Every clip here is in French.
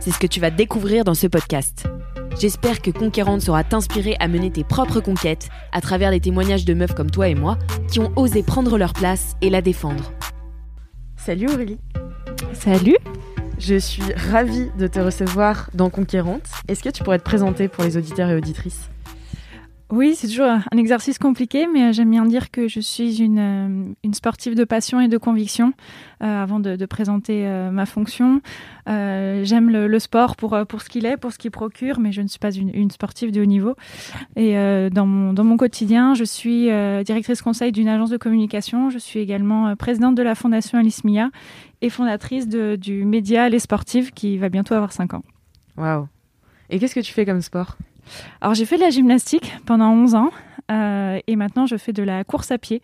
C'est ce que tu vas découvrir dans ce podcast. J'espère que Conquérante saura t'inspirer à mener tes propres conquêtes à travers des témoignages de meufs comme toi et moi qui ont osé prendre leur place et la défendre. Salut Aurélie. Salut. Je suis ravie de te recevoir dans Conquérante. Est-ce que tu pourrais te présenter pour les auditeurs et auditrices? Oui, c'est toujours un exercice compliqué, mais j'aime bien dire que je suis une, euh, sportive de passion et de conviction euh, avant de, présenter euh, ma fonction. Euh, j'aime le, sport pour, euh, ce qu'il est, pour ce qu'il procure, mais je ne suis pas une, sportive de haut niveau. Et euh, dans, mon, quotidien, je suis euh, directrice conseil d'une agence de communication. Je suis également euh, présidente de la fondation Alice Mia et fondatrice du média Les Sportives qui va bientôt avoir 5 ans. Waouh. Et qu'est-ce que tu fais comme sport? Alors j'ai fait de la gymnastique pendant 11 ans euh, et maintenant je fais de la course à pied,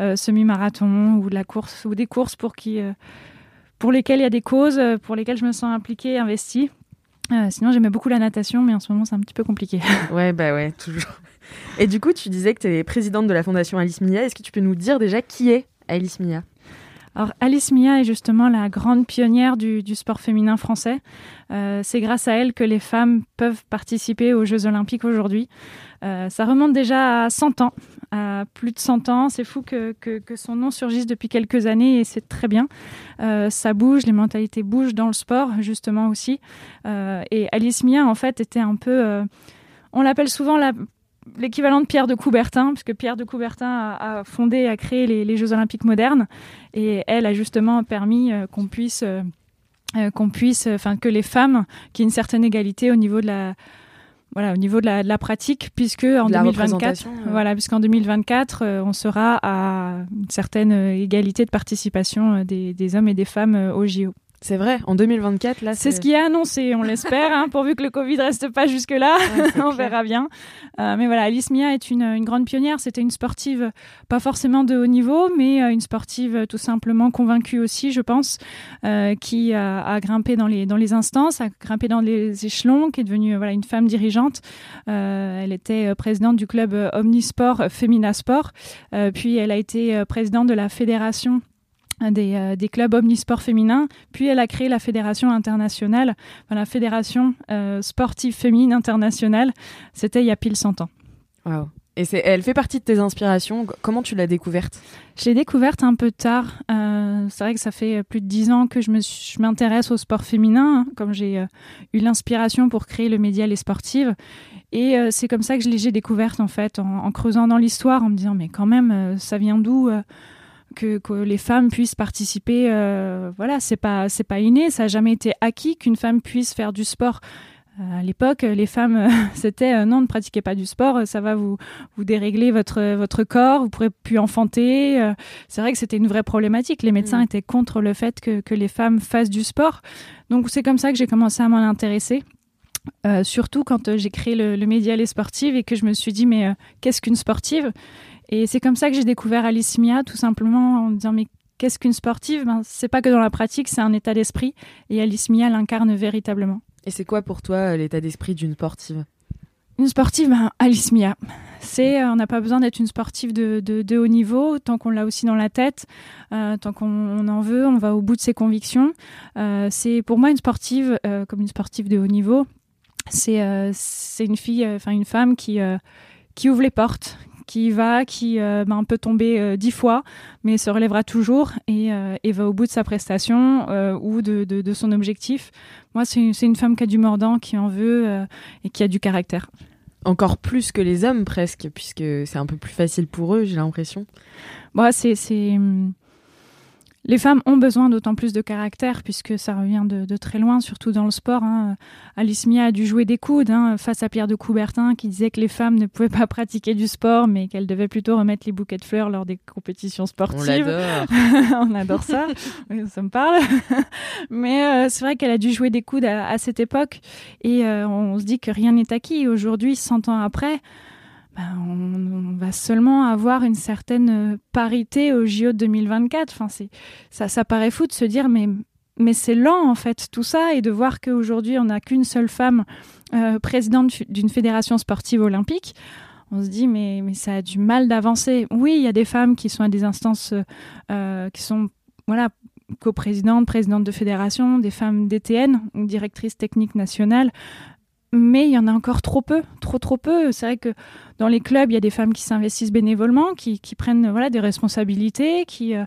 euh, semi-marathon ou de la course ou des courses pour qui euh, pour lesquelles il y a des causes, pour lesquelles je me sens impliquée, investie. Sinon j'aimais beaucoup la natation, mais en ce moment c'est un petit peu compliqué. Ouais, bah ouais, toujours. Et du coup, tu disais que tu es présidente de la fondation Alice Mia. Est-ce que tu peux nous dire déjà qui est Alice Mia? Alors Alice Mia est justement la grande pionnière du, sport féminin français. Euh, c'est grâce à elle que les femmes peuvent participer aux Jeux olympiques aujourd'hui. Euh, ça remonte déjà à 100 ans, à plus de 100 ans. C'est fou que, son nom surgisse depuis quelques années et c'est très bien. Euh, ça bouge, les mentalités bougent dans le sport justement aussi. Et Alice Mia en fait était un peu... on l'appelle souvent la l'équivalent de Pierre de Coubertin, puisque Pierre de Coubertin a, a fondé, a créé les, les Jeux Olympiques modernes, et elle a justement permis euh, qu'on puisse, euh, euh, qu'on puisse, enfin que les femmes, qu'il y ait une certaine égalité au niveau de la, voilà, au niveau de la, de la pratique, puisque en De la 2024, représentation, euh. voilà, puisqu'en 2024, euh, on sera à une certaine égalité de participation des, des hommes et des femmes euh, au JO. C'est vrai, en 2024, là, C'est ce qui est annoncé, on l'espère, hein, pourvu que le Covid reste pas jusque-là, Ouais, on verra bien. Euh, mais voilà, Alice Mia est une, une grande pionnière. C'était une sportive, pas forcément de haut niveau, mais euh, une sportive euh, tout simplement convaincue aussi, je pense, euh, qui a, a grimpé dans les, dans les instances, a grimpé dans les échelons, qui est devenue voilà, une femme dirigeante. Elle était présidente du club Omnisport Femina Sport, Euh, puis elle a été présidente de la fédération des, euh, des clubs omnisport féminins, puis elle a créé la fédération internationale, enfin, la fédération euh, sportive féminine internationale. C'était il y a pile 100 ans. Waouh. Et elle fait partie de tes inspirations. Comment tu l'as découverte? Je l'ai découverte un peu tard. Euh, c'est vrai que ça fait plus de dix ans que je, m'intéresse au sport féminin, hein, comme j'ai eu l'inspiration pour créer le média Les Sportives. Et euh, c'est comme ça que je l'ai découverte, en fait, en, en creusant dans l'histoire, en me disant, mais quand même, euh, ça vient d'où que, que les femmes puissent participer euh, Voilà, c'est pas, c'est pas inné, ça n'a jamais été acquis qu'une femme puisse faire du sport. Euh, À l'époque, les femmes, euh, c'était euh, non, ne pratiquez pas du sport, ça va vous, vous dérégler votre, votre corps, vous pourrez plus enfanter. c'est vrai que c'était une vraie problématique. Les médecins Mm. étaient contre le fait que, que les femmes fassent du sport. Donc c'est comme ça que j'ai commencé à m'en intéresser. Surtout quand j'ai créé le, le média Les Sportives et que je me suis dit mais qu'est-ce qu'une sportive? Et c'est comme ça que j'ai découvert Alice Mia, tout simplement en me disant mais qu'est-ce qu'une sportive? Ben, C'est pas que dans la pratique, c'est un état d'esprit et Alice Mia l'incarne véritablement. Et c'est quoi pour toi euh, l'état d'esprit d'une sportive? Une sportive, ben, Alice Mia. C'est, euh, on n'a pas besoin d'être une sportive de, de, de haut niveau, tant qu'on l'a aussi dans la tête, euh, tant qu'on on en veut, on va au bout de ses convictions. Euh, c'est pour moi une sportive, euh, comme une sportive de haut niveau, c'est une fille, enfin une femme qui, qui ouvre les portes, qui va, qui ben, peut tomber dix fois, mais se relèvera toujours et, et, va au bout de sa prestation ou de, de, de, son objectif. Moi, c'est une, une, femme qui a du mordant, qui en veut et qui a du caractère. Encore plus que les hommes presque, puisque c'est un peu plus facile pour eux, j'ai l'impression. Moi, c'est hum, les femmes ont besoin d'autant plus de caractère puisque ça revient de, très loin, surtout dans le sport. Hein. Alice Mia a dû jouer des coudes hein, face à Pierre de Coubertin qui disait que les femmes ne pouvaient pas pratiquer du sport mais qu'elles devaient plutôt remettre les bouquets de fleurs lors des compétitions sportives. On On adore ça, ça me parle. mais euh, c'est vrai qu'elle a dû jouer des coudes à, cette époque et euh, on se dit que rien n'est acquis. Aujourd'hui, 100 ans après, ben, on, va seulement avoir une certaine euh, parité au JO de 2024. Enfin, c'est, ça, ça paraît fou de se dire, mais, mais c'est lent en fait tout ça, et de voir qu'aujourd'hui on n'a qu'une seule femme euh, présidente d'une fédération sportive olympique. On se dit, mais, mais ça a du mal d'avancer. Oui, il y a des femmes qui sont à des instances euh, qui sont voilà, coprésidentes, présidentes de fédération, des femmes DTN, directrices techniques nationales mais il y en a encore trop peu, trop trop peu. C'est vrai que dans les clubs, il y a des femmes qui s'investissent bénévolement, qui, qui, prennent voilà des responsabilités, qui euh,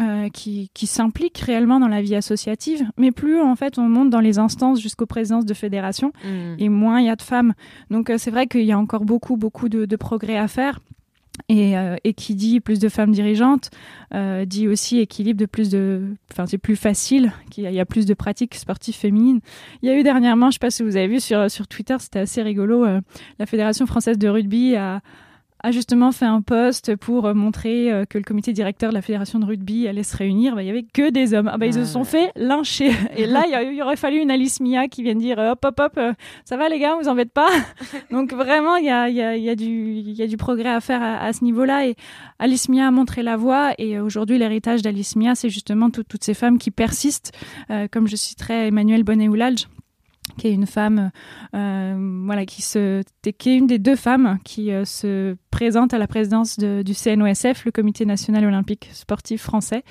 euh, qui, qui s'impliquent réellement dans la vie associative. Mais plus en fait on monte dans les instances jusqu'aux présences de fédérations, mmh. et moins il y a de femmes. Donc euh, c'est vrai qu'il y a encore beaucoup beaucoup de, de progrès à faire. Et, euh, et, qui dit plus de femmes dirigeantes euh, dit aussi équilibre de plus de enfin c'est plus facile qu'il y, a plus de pratiques sportives féminines. Il y a eu dernièrement je sais pas si vous avez vu sur sur Twitter c'était assez rigolo euh, la fédération française de rugby a a justement fait un post pour euh, montrer euh, que le comité directeur de la fédération de rugby allait se réunir. Bah, il y avait que des hommes. Ah, bah, ils se sont fait lyncher. Et là, il y, aurait fallu une Alice Mia qui vienne dire hop, hop, hop, euh, ça va les gars, vous embête pas. Donc vraiment, il y a, y, a, y, a du, y a du progrès à faire à, ce niveau-là. Et Alice Mia a montré la voie. Et aujourd'hui, l'héritage d'Alice Mia, c'est justement toutes ces femmes qui persistent. comme je citerai Emmanuel Bonnet-Oulalge, qui est une femme, euh, voilà, qui est une des deux femmes qui euh, se présente à la présidence de, du CNOSF, le Comité national olympique sportif français,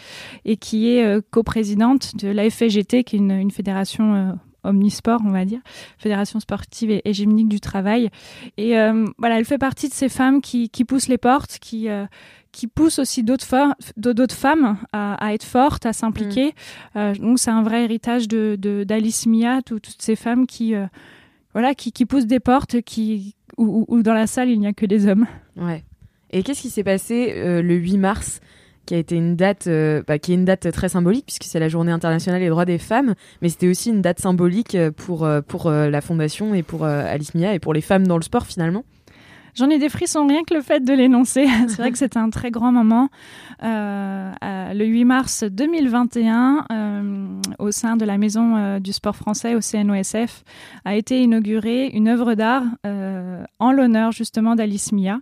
et qui est euh, coprésidente de la FGT, qui est une, fédération euh, omnisport, on va dire, fédération sportive et, hégémonique du travail. Et voilà, elle fait partie de ces femmes qui poussent les portes, qui qui pousse aussi d'autres femmes à, être fortes, à s'impliquer. Mm. Euh, donc c'est un vrai héritage de d'Alice Mia, toutes ces femmes qui euh, voilà qui, qui, poussent des portes, qui où, dans la salle il n'y a que des hommes. Ouais. Et qu'est-ce qui s'est passé euh, le 8 mars qui a été une date bah, qui est une date très symbolique puisque c'est la journée internationale des droits des femmes mais c'était aussi une date symbolique pour pour la fondation et pour Alice Mia et pour les femmes dans le sport finalement? J'en ai des frissons rien que le fait de l'énoncer. C'est vrai que c'était un très grand moment. Euh, le 8 mars 2021, euh, au sein de la Maison euh, du sport français au CNOSF, a été inaugurée une œuvre d'art en l'honneur justement d'Alice Mia.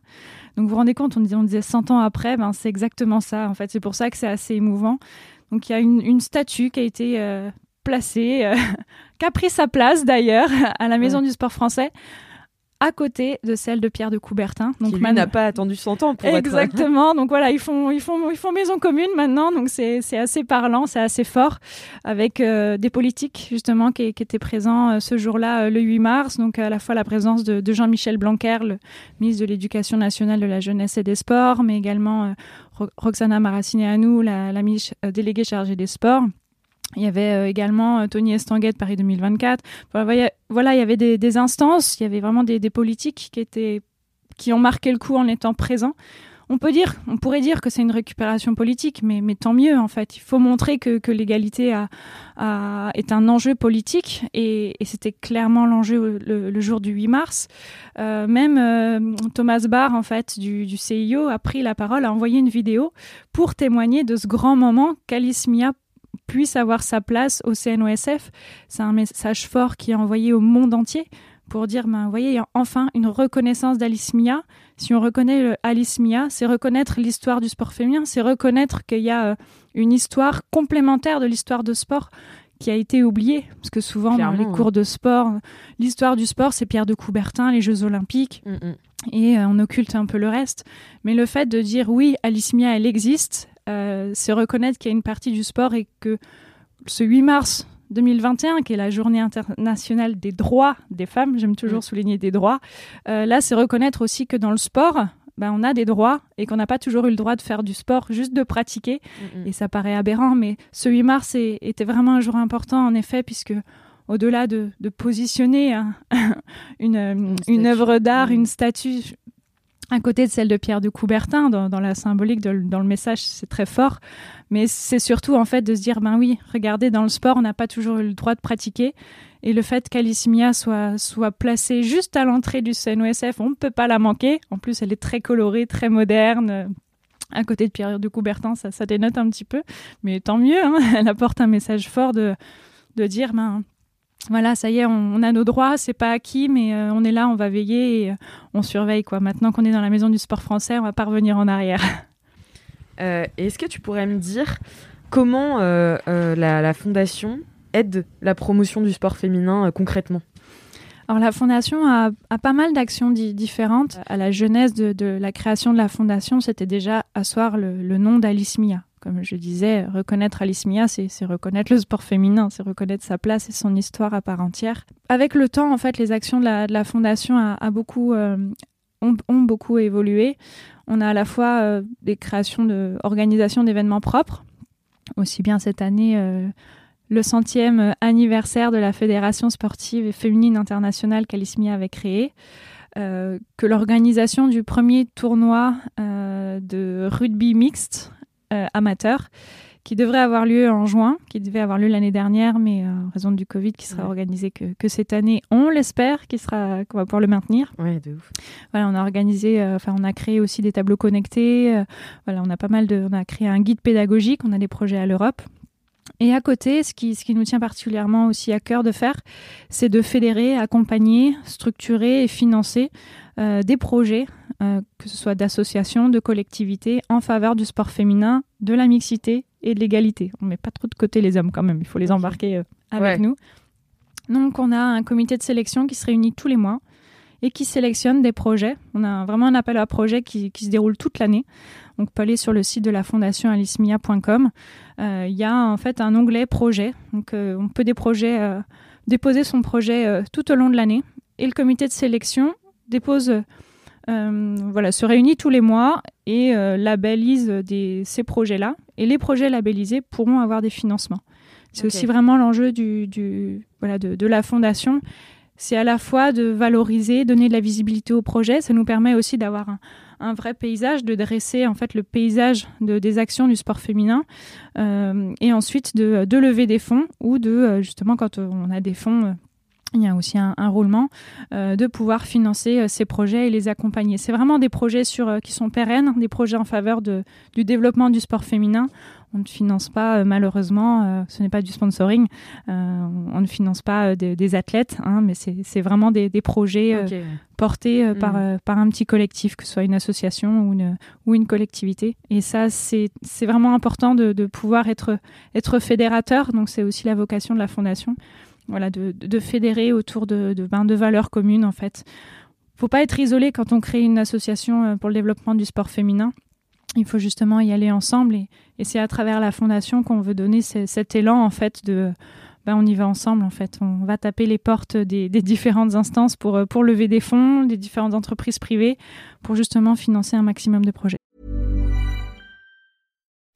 Donc vous vous rendez compte, on disait, on disait 100 ans après, ben, c'est exactement ça. En fait, c'est pour ça que c'est assez émouvant. Donc il y a une, une statue qui a été placée, qui a pris sa place d'ailleurs à la Maison du sport français à côté de celle de Pierre de Coubertin. Donc qui n'a pas attendu 100 ans pour Exactement. donc voilà, ils font ils font ils font maison commune maintenant. Donc c'est c'est assez parlant, c'est assez fort avec euh, des politiques justement qui, qui étaient présents euh, ce jour-là euh, le 8 mars. Donc à la fois la présence de, de Jean-Michel Blanquer, le ministre de l'Éducation nationale, de la jeunesse et des sports, mais également Roxana Maracineanu, la, la ministre déléguée chargée des sports. Il y avait euh, également euh, Tony Estanguet Paris 2024. Voilà, il y avait des, instances, il y avait vraiment des, politiques qui étaient qui ont marqué le coup en étant présents. On peut dire, on pourrait dire que c'est une récupération politique, mais, mais tant mieux en fait. Il faut montrer que, que l'égalité est un enjeu politique et, c'était clairement l'enjeu le, jour du 8 mars. Euh, même Thomas Barr en fait du, du CIO a pris la parole, a envoyé une vidéo pour témoigner de ce grand moment qu'Alice Mia puisse avoir sa place au CNOSF. C'est un message fort qui est envoyé au monde entier pour dire, ben, vous voyez, il y a enfin une reconnaissance d'Alice Mia. Si on reconnaît Alice Mia, c'est reconnaître l'histoire du sport féminin, c'est reconnaître qu'il y a euh, une histoire complémentaire de l'histoire de sport qui a été oubliée. Parce que souvent, dans les cours de sport, l'histoire du sport, c'est Pierre de Coubertin, les Jeux Olympiques. Mm, mm. Et euh, on occulte un peu le reste. Mais le fait de dire oui, Alice Mia, elle existe, euh, c'est reconnaître qu'il y a une partie du sport et que ce 8 mars 2021, qui est la journée internationale des droits des femmes, j'aime toujours mm. souligner des droits, euh, là, c'est reconnaître aussi que dans le sport, ben, on a des droits et qu'on n'a pas toujours eu le droit de faire du sport, juste de pratiquer. Mm. Et ça paraît aberrant, mais ce 8 mars est- était vraiment un jour important, en effet, puisque au-delà de, de positionner un- une, une, œuvre d'art, Mm. une statue à côté de celle de Pierre de Coubertin, dans, la symbolique, dans le message, c'est très fort. Mais c'est surtout en fait de se dire, ben oui, regardez, dans le sport, on n'a pas toujours eu le droit de pratiquer. Et le fait qu'Alice Mia soit, soit placée juste à l'entrée du CNOSF, on ne peut pas la manquer. En plus, elle est très colorée, très moderne. À côté de Pierre de Coubertin, ça, ça dénote un petit peu. Mais tant mieux, hein. elle apporte un message fort de, de dire, ben voilà, ça y est, on, on a nos droits, c'est pas acquis, mais euh, on est là, on va veiller et euh, on surveille. quoi. Maintenant qu'on est dans la maison du sport français, on va pas revenir en arrière. Euh, Est-ce que tu pourrais me dire comment la, la fondation aide la promotion du sport féminin concrètement? Alors la fondation a, a pas mal d'actions di- différentes. À la jeunesse de, de la création de la fondation, c'était déjà asseoir le, le nom d'Alice Mia. Comme je disais, reconnaître Alice Mia, c'est reconnaître le sport féminin, c'est reconnaître sa place et son histoire à part entière. Avec le temps, en fait, les actions de la, fondation euh, ont, beaucoup évolué. On a à la fois euh, des créations de organisation d'événements propres, aussi bien cette année. euh, le centième anniversaire de la Fédération sportive et féminine internationale qu'Alice Mia avait créée, que l'organisation du premier tournoi de rugby mixte amateur qui devrait avoir lieu en juin, qui devait avoir lieu l'année dernière, mais euh, en raison du Covid, qui sera Ouais. organisé que, que cette année, on l'espère, qui sera qu'on va pouvoir le maintenir. Ouais, de ouf. Voilà, on a organisé, euh, enfin, on a créé aussi des tableaux connectés. euh, voilà, on a pas mal de, on a créé un guide pédagogique. On a des projets à l'Europe. Et à côté, ce qui, ce qui nous tient particulièrement aussi à cœur de faire, c'est de fédérer, accompagner, structurer et financer euh, des projets, euh, que ce soit d'associations, de collectivités, en faveur du sport féminin, de la mixité et de l'égalité. On met pas trop de côté les hommes quand même, il faut les embarquer euh, avec Ouais. nous. Donc on a un comité de sélection qui se réunit tous les mois et qui sélectionne des projets. On a vraiment un appel à projets qui, qui se déroule toute l'année. Donc, on peut aller sur le site de la fondation alicemia.com. Euh, Il y a en fait un onglet projet. Donc, on peut des projets, déposer son projet tout au long de l'année. Et le comité de sélection dépose, euh, voilà, se réunit tous les mois et euh, labellise des, ces projets-là. Et les projets labellisés pourront avoir des financements. C'est aussi vraiment l'enjeu du, du- voilà, de, de la fondation c'est à la fois de valoriser, donner de la visibilité au projet. Ça nous permet aussi d'avoir un, un vrai paysage, de dresser en fait le paysage de, des actions du sport féminin, euh, et ensuite de, de lever des fonds ou de justement quand on a des fonds. Il y a aussi un, un roulement euh, de pouvoir financer euh, ces projets et les accompagner. C'est vraiment des projets sur, euh, qui sont pérennes, des projets en faveur de, du développement du sport féminin. On ne finance pas, euh, malheureusement, euh, ce n'est pas du sponsoring, euh, on ne finance pas euh, des, des athlètes, hein, mais c'est c'est vraiment des, des projets euh, Ok. portés euh, par, Mm. euh, par un petit collectif, que ce soit une association ou une, ou une collectivité. Et ça, c'est c'est vraiment important de, de pouvoir être, être fédérateur. Donc, c'est aussi la vocation de la fondation. Voilà, de, fédérer autour de, ben, de valeurs communes, en fait. faut pas être isolé quand on crée une association euh, pour le développement du sport féminin. Il faut justement y aller ensemble et, c'est à travers la fondation qu'on veut donner ce- cet élan, en fait, de ben, on y va ensemble en fait. On va taper les portes des, des différentes instances pour, euh, pour lever des fonds, des différentes entreprises privées, pour justement financer un maximum de projets.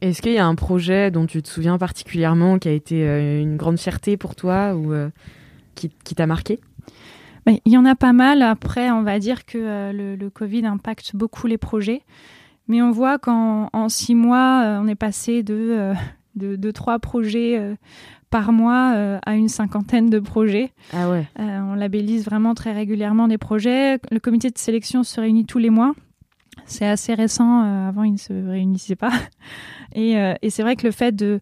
Est-ce qu'il y a un projet dont tu te souviens particulièrement qui a été euh, une grande fierté pour toi ou euh, qui, qui t'a marqué? Mais Il y en a pas mal. Après, on va dire que euh, le, le Covid impacte beaucoup les projets. Mais on voit qu'en en six mois, euh, on est passé de, euh, de, de trois projets par mois à une cinquantaine de projets. Ah ouais. On labellise vraiment très régulièrement des projets. Le comité de sélection se réunit tous les mois. C'est assez récent. euh, avant, il ne se réunissait pas. Et, euh, et c'est vrai que le fait de,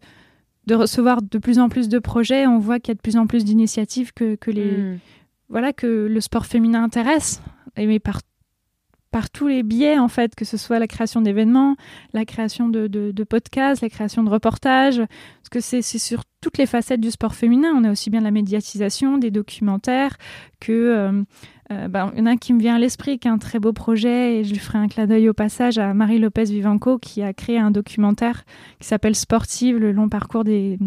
de recevoir de plus en plus de projets, on voit qu'il y a de plus en plus d'initiatives que, que les, Mm. voilà que le sport féminin intéresse, mais par par tous les biais, en fait, que ce soit la création d'événements, la création de, podcasts, la création de reportages, parce que c'est sur toutes les facettes du sport féminin. On a aussi bien la médiatisation, des documentaires, que... Ben, y en a un qui me vient à l'esprit, qui est un très beau projet, et je lui ferai un clin d'œil au passage à Marie Lopez Vivanco, qui a créé un documentaire qui s'appelle Sportive, le long parcours des,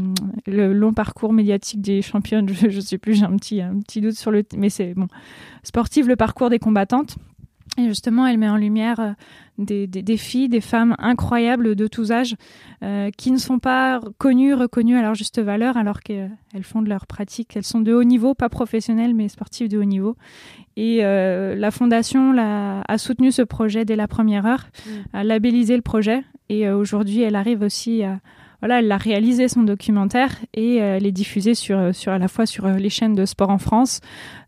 le long parcours médiatique des championnes. Je, ne sais plus, j'ai un petit, un petit doute sur le, mais c'est bon. Sportive, le parcours des combattantes. Et justement, elle met en lumière euh, des, des, filles, des femmes incroyables de tous âges euh, qui ne sont pas connues, reconnues à leur juste valeur alors qu'elles font de leur pratique. Elles sont de haut niveau, pas professionnelles, mais sportives de haut niveau. Et euh, la Fondation a soutenu ce projet dès la première heure, mmh. a labellisé le projet. Et aujourd'hui, elle arrive aussi à, voilà, elle a réalisé son documentaire et euh, elle est diffusée sur, sur, à la fois sur euh, les chaînes de sport en France.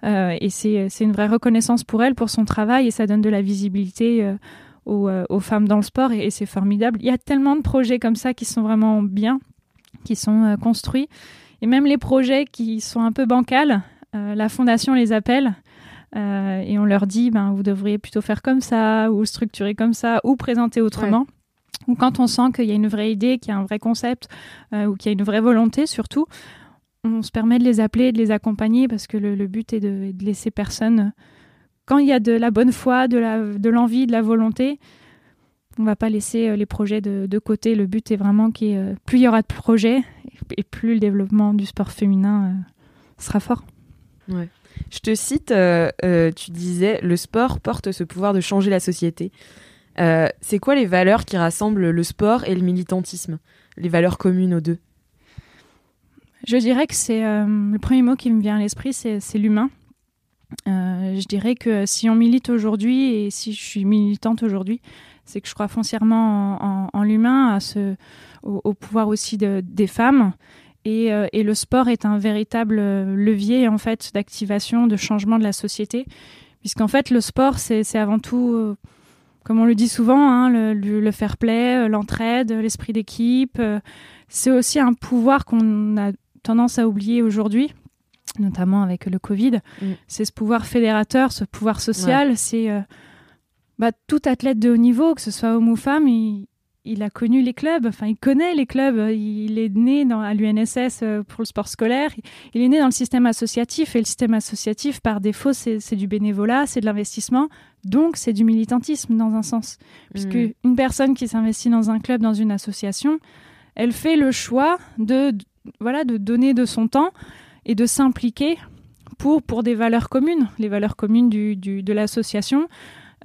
Euh, et c'est une vraie reconnaissance pour elle, pour son travail, et ça donne de la visibilité aux, aux, femmes dans le sport, et, c'est formidable. Il y a tellement de projets comme ça qui sont vraiment bien, qui sont construits. Et même les projets qui sont un peu bancals, la fondation les appelle. et on leur dit, ben, vous devriez plutôt faire comme ça, ou structurer comme ça, ou présenter autrement ou quand on sent qu'il y a une vraie idée, qu'il y a un vrai concept, euh, ou qu'il y a une vraie volonté surtout, on se permet de les appeler, de les accompagner, parce que le, but est de, laisser personne, quand il y a de la bonne foi, de l'envie, de, la volonté, on va pas laisser euh, les projets de, côté. Le but est vraiment que euh, plus il y aura de projets, et plus le développement du sport féminin sera fort. Ouais. Je te cite, tu disais, le sport porte ce pouvoir de changer la société. Euh, c'est quoi les valeurs qui rassemblent le sport et le militantisme? Les valeurs communes aux deux? Je dirais que c'est euh, le premier mot qui me vient à l'esprit, c'est l'humain. Euh, je dirais que si on milite aujourd'hui et si je suis militante aujourd'hui, c'est que je crois foncièrement en, l'humain, au, pouvoir aussi des femmes. Et, et, le sport est un véritable levier en fait d'activation, de changement de la société, puisqu'en fait le sport c'est avant tout comme on le dit souvent, hein, le, fair play, euh, l'entraide, l'esprit d'équipe. Euh, c'est aussi un pouvoir qu'on a tendance à oublier aujourd'hui, notamment avec le Covid. Mm. C'est ce pouvoir fédérateur, ce pouvoir social. C'est euh, bah, tout athlète de haut niveau, que ce soit homme ou femme, il, il, a connu les clubs, enfin il connaît les clubs. Il est né dans, à l'UNSS pour le sport scolaire. Il est né dans le système associatif et le système associatif, par défaut, c'est du bénévolat, c'est de l'investissement. Donc, c'est du militantisme dans un sens. Puisque hmm. une personne qui s'investit dans un club, dans une association, elle fait le choix de, voilà, de donner de son temps et de s'impliquer pour, pour des valeurs communes. Les valeurs communes du, du de l'association,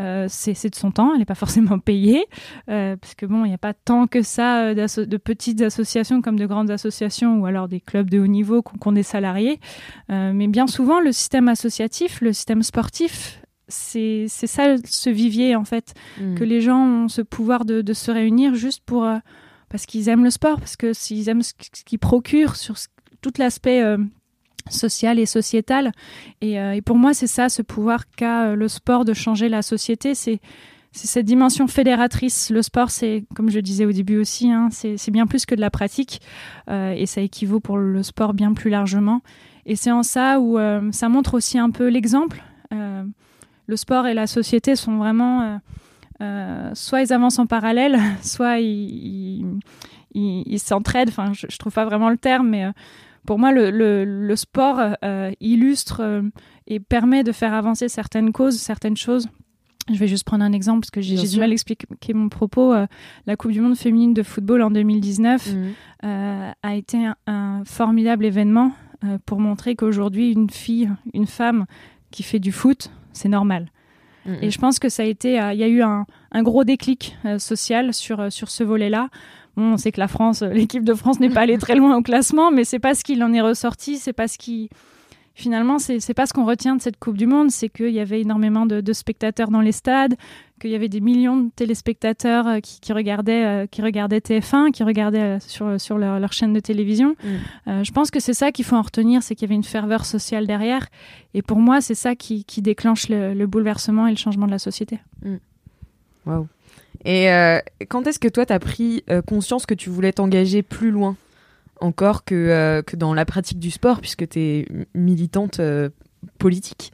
euh, c'est de son temps, elle n'est pas forcément payée, euh, parce que bon, il n'y a pas tant que ça euh, de petites associations comme de grandes associations ou alors des clubs de haut niveau qu'on des salariés. mais bien souvent, le système associatif, le système sportif c'est ça ce vivier en fait hmm. que les gens ont ce pouvoir de, se réunir juste pour parce qu'ils aiment le sport parce que s'ils aiment ce qui procure sur tout l'aspect euh, social et sociétal euh, et, pour moi c'est ça ce pouvoir qu'a le sport de changer la société c'est cette dimension fédératrice. Le sport, c'est, comme je disais au début aussi, hein, c'est bien plus que de la pratique, et ça équivaut pour le sport bien plus largement. Et c'est en ça où ça montre aussi un peu l'exemple le sport et la société sont vraiment euh, euh, soit ils avancent en parallèle, soit ils s'entraident. Enfin, je, ne trouve pas vraiment le terme, mais euh, pour moi, le, sport illustre et permet de faire avancer certaines causes, certaines choses. Je vais juste prendre un exemple parce que j'ai du mal à expliquer mon propos. la Coupe du Monde féminine de football en 2019 mmh. a été un formidable événement pour montrer qu'aujourd'hui, une fille, une femme qui fait du foot, c'est normal. Et je pense que ça a été, euh, il y a eu un, gros déclic euh, social sur, euh, sur ce volet-là. Bon, on sait que la France, l'équipe de France n'est pas allée très loin au classement, mais c'est pas ce qu'il en est ressorti, c'est pas ce qui, finalement, c'est pas ce qu'on retient de cette Coupe du Monde, c'est qu'il y avait énormément de, spectateurs dans les stades, qu'il y avait des millions de téléspectateurs euh, qui, regardaient, euh, qui regardaient TF1, qui regardaient euh, sur, sur leur, chaîne de télévision. Mm. je pense que c'est ça qu'il faut en retenir, c'est qu'il y avait une ferveur sociale derrière. Et pour moi, c'est ça qui, déclenche le, bouleversement et le changement de la société. Mm. Waouh. Et quand est-ce que toi, tu as pris conscience que tu voulais t'engager plus loin encore que, euh, que dans la pratique du sport, puisque tu es militante euh, politique?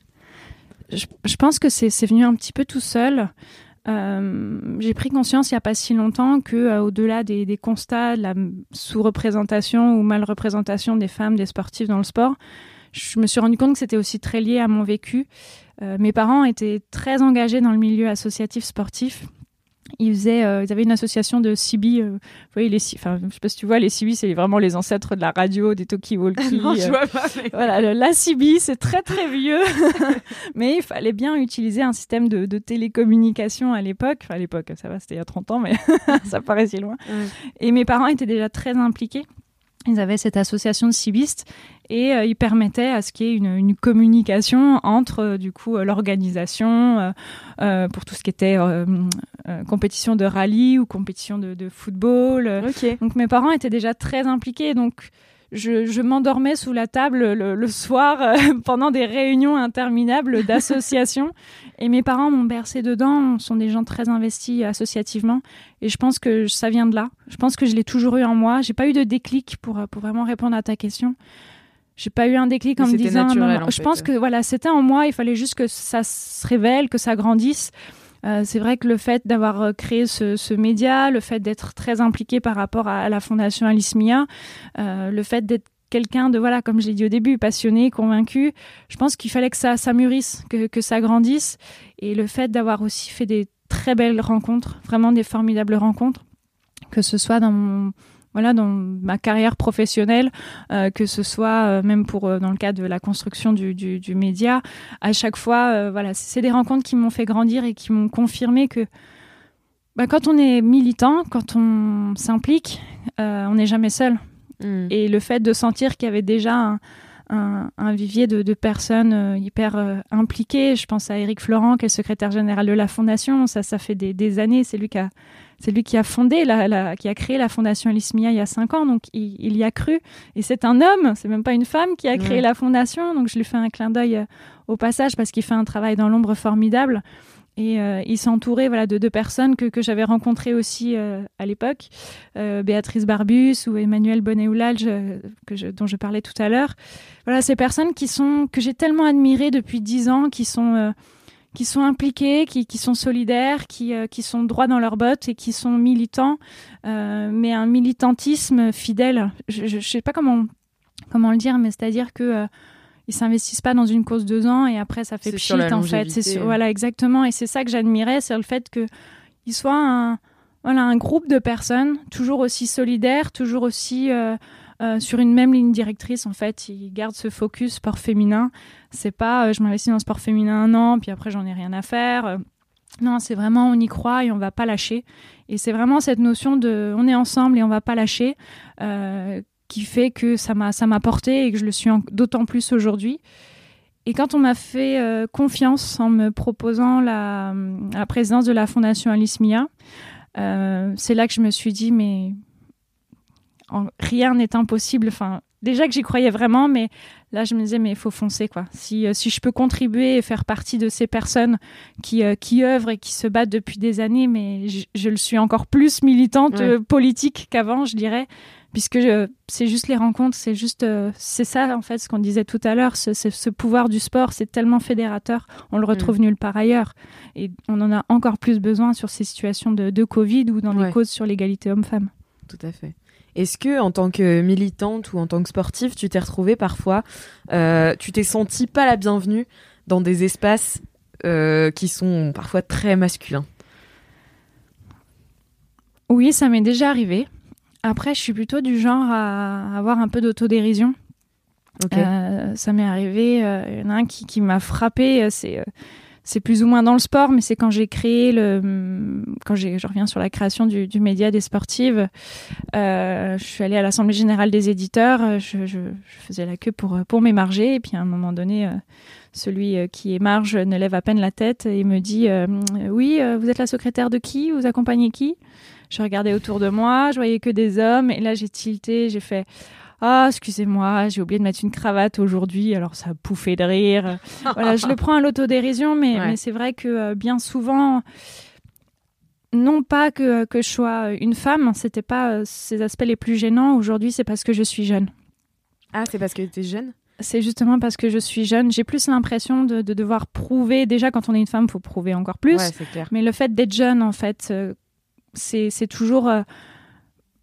Je, pense que c'est venu un petit peu tout seul. Euh, j'ai pris conscience il n'y a pas si longtemps que euh, au-delà des, constats de la sous-représentation ou mal-représentation des femmes, des sportifs dans le sport, je me suis rendu compte que c'était aussi très lié à mon vécu. Euh, mes parents étaient très engagés dans le milieu associatif sportif ils faisaient, euh, ils avaient une association de CB. Euh, vous voyez les, enfin, je sais pas si tu vois, les CB, c'est vraiment les ancêtres de la radio, des talkie-walkie. non, je vois pas. Voilà, la CB, c'est très très vieux, mais il fallait bien utiliser un système de, de télécommunication à l'époque. Enfin, à l'époque, ça va, c'était il y a 30 ans, mais ça paraît si loin. Et mes parents étaient déjà très impliqués. Ils avaient cette association de cibistes et euh, ils permettaient à ce qu'il y ait une, communication entre euh, du coup euh, l'organisation pour tout ce qui était compétition de rallye ou compétition de, de football. Donc mes parents étaient déjà très impliqués donc je, m'endormais sous la table le, soir euh, pendant des réunions interminables d'associations. et mes parents m'ont bercé dedans, sont des gens très investis associativement. Et je pense que ça vient de là. Je pense que je l'ai toujours eu en moi. J'ai pas eu de déclic pour, pour vraiment répondre à ta question. J'ai pas eu un déclic en me disant. je pense que voilà, c'était en moi. Il fallait juste que ça se révèle, que ça grandisse. Euh, c'est vrai que le fait d'avoir euh, créé ce, média, le fait d'être très impliqué par rapport à, la fondation Alice Mia, euh, le fait d'être quelqu'un de voilà comme je l'ai dit au début passionné convaincu je pense qu'il fallait que ça, ça mûrisse que, que ça grandisse et le fait d'avoir aussi fait des très belles rencontres vraiment des formidables rencontres que ce soit dans mon voilà dans ma carrière professionnelle, euh, que ce soit euh, même pour euh, dans le cas de la construction du, du, du média, à chaque fois, voilà, c'est des rencontres qui m'ont fait grandir et qui m'ont confirmé que bah, quand on est militant, quand on s'implique, on n'est jamais seul. Mm. Et le fait de sentir qu'il y avait déjà un, un, un vivier de, de personnes hyper impliquées, je pense à Éric Florent, qui est secrétaire général de la fondation, ça, ça fait des, des années, c'est lui qui a c'est lui qui a fondé, la, qui a créé la fondation Alice Mia il y a cinq ans, donc il, y a cru. Et c'est un homme, c'est même pas une femme qui a créé la fondation, donc je lui fais un clin d'œil euh, au passage parce qu'il fait un travail dans l'ombre formidable. Et euh, il s'est entouré voilà, de deux personnes que, que j'avais rencontrées aussi euh, à l'époque, Béatrice Barbus ou Emmanuel Bonnet-Oulage, que dont je parlais tout à l'heure. Voilà, ces personnes qui sont, que j'ai tellement admirées depuis dix ans, qui sont qui sont impliqués, qui, qui sont solidaires, qui, euh, qui sont droits dans leurs bottes et qui sont militants, euh, mais un militantisme fidèle. Je ne sais pas comment, comment le dire, mais c'est-à-dire que euh, ils s'investissent pas dans une cause deux ans et après ça fait pchit en fait. Voilà exactement et c'est ça que j'admirais, c'est le fait que ils soient un voilà un groupe de personnes toujours aussi solidaires, toujours aussi euh, sur une même ligne directrice. En fait, ils gardent ce focus sport féminin. C'est pas euh, je m'investis dans le sport féminin un an, puis après j'en ai rien à faire. Euh, non, c'est vraiment on y croit et on va pas lâcher. Et c'est vraiment cette notion de on est ensemble et on va pas lâcher qui fait que ça m'a ça m'a porté et que je le suis d'autant plus aujourd'hui. Et quand on m'a fait confiance en me proposant la, présidence de la fondation Alice Mia, c'est là que je me suis dit mais rien n'est impossible. Enfin, déjà que j'y croyais vraiment, mais là, je me disais, mais il faut foncer, quoi. Si, euh, si je peux contribuer et faire partie de ces personnes qui, euh, qui œuvrent et qui se battent depuis des années, mais je, le suis encore plus militante euh, politique qu'avant, je dirais, puisque c'est juste les rencontres, c'est juste, c'est ça, en fait, ce qu'on disait tout à l'heure, ce, ce, pouvoir du sport, c'est tellement fédérateur, on le retrouve mm. nulle part ailleurs. Et on en a encore plus besoin sur ces situations de, de Covid ou dans les causes sur l'égalité homme-femme. Tout à fait. Est-ce que, en tant que militante ou en tant que sportive, tu t'es retrouvée parfois, euh, tu t'es sentie pas la bienvenue dans des espaces euh, qui sont parfois très masculins? Oui, ça m'est déjà arrivé. Après, je suis plutôt du genre à avoir un peu d'autodérision. Euh, ça m'est arrivé. Il y en a un qui, qui m'a frappé. C'est c'est plus ou moins dans le sport, mais c'est quand j'ai créé le, quand je reviens sur la création du, média des sportives. Euh, je suis allée à l'assemblée générale des éditeurs. Je, je, faisais la queue pour pour m'émarger, et puis à un moment donné, euh, celui euh, qui émarge ne lève à peine la tête et me dit euh, oui, vous êtes la secrétaire de qui? Vous accompagnez qui Je regardais autour de moi, je voyais que des hommes, et là j'ai tilté, j'ai fait ah, excusez-moi, j'ai oublié de mettre une cravate aujourd'hui, alors ça a pouffé de rire. voilà, je le prends à l'autodérision, mais, mais c'est vrai que euh, bien souvent, non pas que, que je sois une femme, c'était pas euh, ces aspects les plus gênants. Aujourd'hui, c'est parce que je suis jeune. Ah, c'est parce que tu es jeune? C'est justement parce que je suis jeune. J'ai plus l'impression de, devoir prouver. Déjà, quand on est une femme, il faut prouver encore plus. Mais le fait d'être jeune, en fait, euh, c'est toujours. Je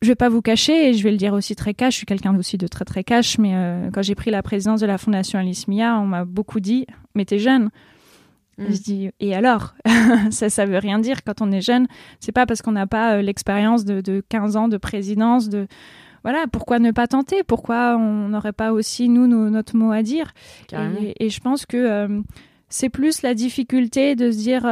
je vais pas vous cacher, et je vais le dire aussi très cash. Je suis quelqu'un aussi de très très cash. Mais quand j'ai pris la présidence de la Fondation Alice Mia, on m'a beaucoup dit Mais t'es jeune. Mm. Je dis, et alors? Ça ça veut rien dire quand on est jeune. C'est pas parce qu'on n'a pas euh, l'expérience de, de, 15 ans de présidence, de voilà, pourquoi ne pas tenter? Pourquoi on n'aurait pas aussi, nous, notre mot à dire? Et, je pense que euh, c'est plus la difficulté de se dire.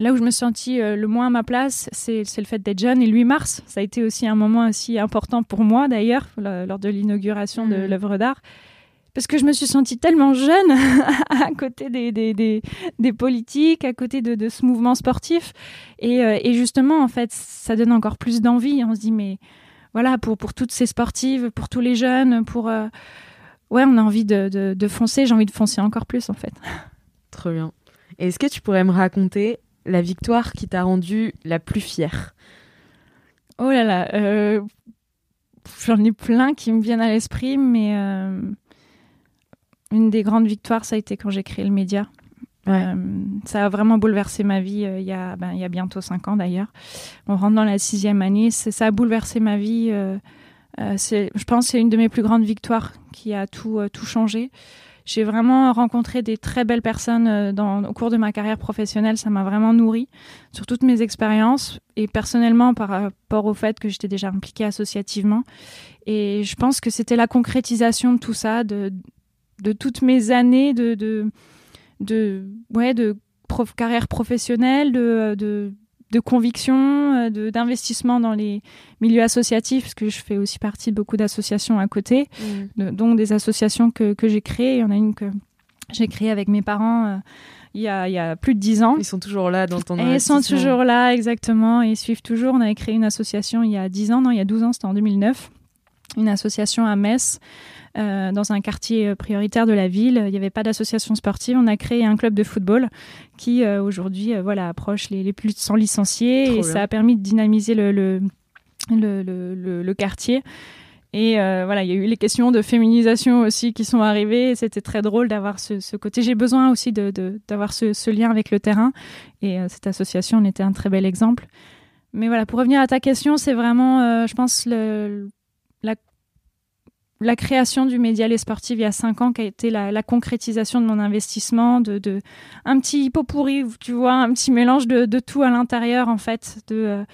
Euh, là où je me suis sentie le moins à ma place, c'est le fait d'être jeune. Et le 8 mars, ça a été aussi un moment aussi important pour moi, d'ailleurs, lors de l'inauguration de mm. l'œuvre d'art parce que je me suis sentie tellement jeune à côté des, des, des, des, politiques, à côté de, de ce mouvement sportif. Et, euh, et, justement, en fait, ça donne encore plus d'envie. On se dit, mais voilà, pour, pour toutes ces sportives, pour tous les jeunes, pour... Euh, ouais, on a envie de, de, de foncer. J'ai envie de foncer encore plus, en fait. Trop bien. Est-ce que tu pourrais me raconter la victoire qui t'a rendue la plus fière Oh là là, euh, j'en ai plein qui me viennent à l'esprit, mais une des grandes victoires, ça a été quand j'ai créé le média. Euh, ça a vraiment bouleversé ma vie euh, il, y a, ben, il y a bientôt cinq ans d'ailleurs. On rentre dans la sixième année. Ça a bouleversé ma vie. Euh, je pense que c'est une de mes plus grandes victoires qui a tout, tout changé. J'ai vraiment rencontré des très belles personnes dans, au cours de ma carrière professionnelle. Ça m'a vraiment nourri sur toutes mes expériences et personnellement par rapport au fait que j'étais déjà impliquée associativement. Et je pense que c'était la concrétisation de tout ça, de, toutes mes années de, de, ouais, de carrière professionnelle, de, de, de conviction, euh, d'investissement dans les milieux associatifs, parce que je fais aussi partie de beaucoup d'associations à côté, mm. donc des associations que, que j'ai créées. Il y en a une que j'ai créée avec mes parents. Euh, il y, a, il y, a, plus de dix ans. Ils sont toujours là dans ton et Ils sont toujours là, exactement. Et ils suivent toujours. On avait créé une association il y a dix ans, non, il y a 12 ans, c'était en 2009. Une association à Metz euh, dans un quartier euh, prioritaire de la ville. Il n'y avait pas d'association sportive. On a créé un club de football qui euh, aujourd'hui voilà approche les, plus de 100 licenciés et ça a permis de dynamiser le, le, le, le, quartier. Et voilà, il y a eu les questions de féminisation aussi qui sont arrivées. C'était très drôle d'avoir ce, ce, côté. J'ai besoin aussi d'avoir ce, ce, lien avec le terrain. Et cette association en était un très bel exemple. Mais voilà, pour revenir à ta question, c'est vraiment, je pense, le, la création du média Les Sportifs il y a cinq ans qui a été la, concrétisation de mon investissement, de, de, un petit pot pourri, tu vois, un petit mélange de, de tout à l'intérieur en fait, de, euh,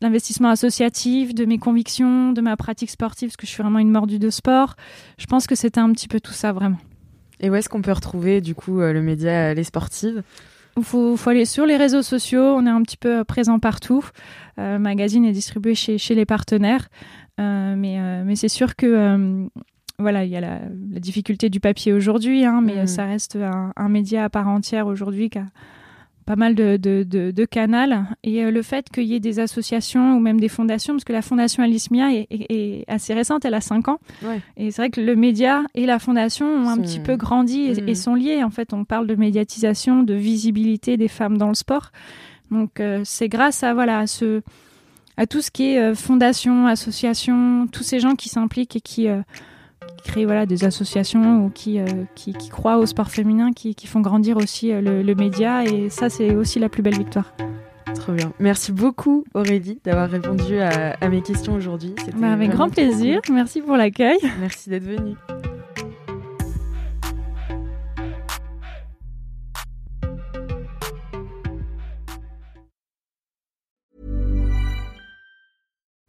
l'investissement associatif, de mes convictions, de ma pratique sportive, parce que je suis vraiment une mordue de sport. Je pense que c'était un petit peu tout ça vraiment. Et où est-ce qu'on peut retrouver du coup euh, le média Les Sportives? Il faut, faut, aller sur les réseaux sociaux, on est un petit peu présent partout. Euh, magazine est distribué chez, chez les partenaires. Euh, mais, euh, mais c'est sûr que euh, voilà, il y a la, difficulté du papier aujourd'hui, hein, mais mm. ça reste un, média à part entière aujourd'hui qui a pas mal de, de, de, canals. Et le fait qu'il y ait des associations ou même des fondations, parce que la fondation Alice Mia est, assez récente, elle a 5 ans. Et c'est vrai que le média et la fondation ont un petit peu grandi et, et, mm. sont liés. En fait, on parle de médiatisation, de visibilité des femmes dans le sport. Donc c'est grâce à voilà à ce à tout ce qui est euh, fondation, association, tous ces gens qui s'impliquent et qui, euh, créent voilà, des associations ou qui, euh, qui, croient au sport féminin, qui, font grandir aussi le, média. Et ça, c'est aussi la plus belle victoire. Trop bien. Merci beaucoup Aurélie d'avoir répondu à, mes questions aujourd'hui. Bah, avec grand plaisir. Merci pour l'accueil. Merci d'être venue.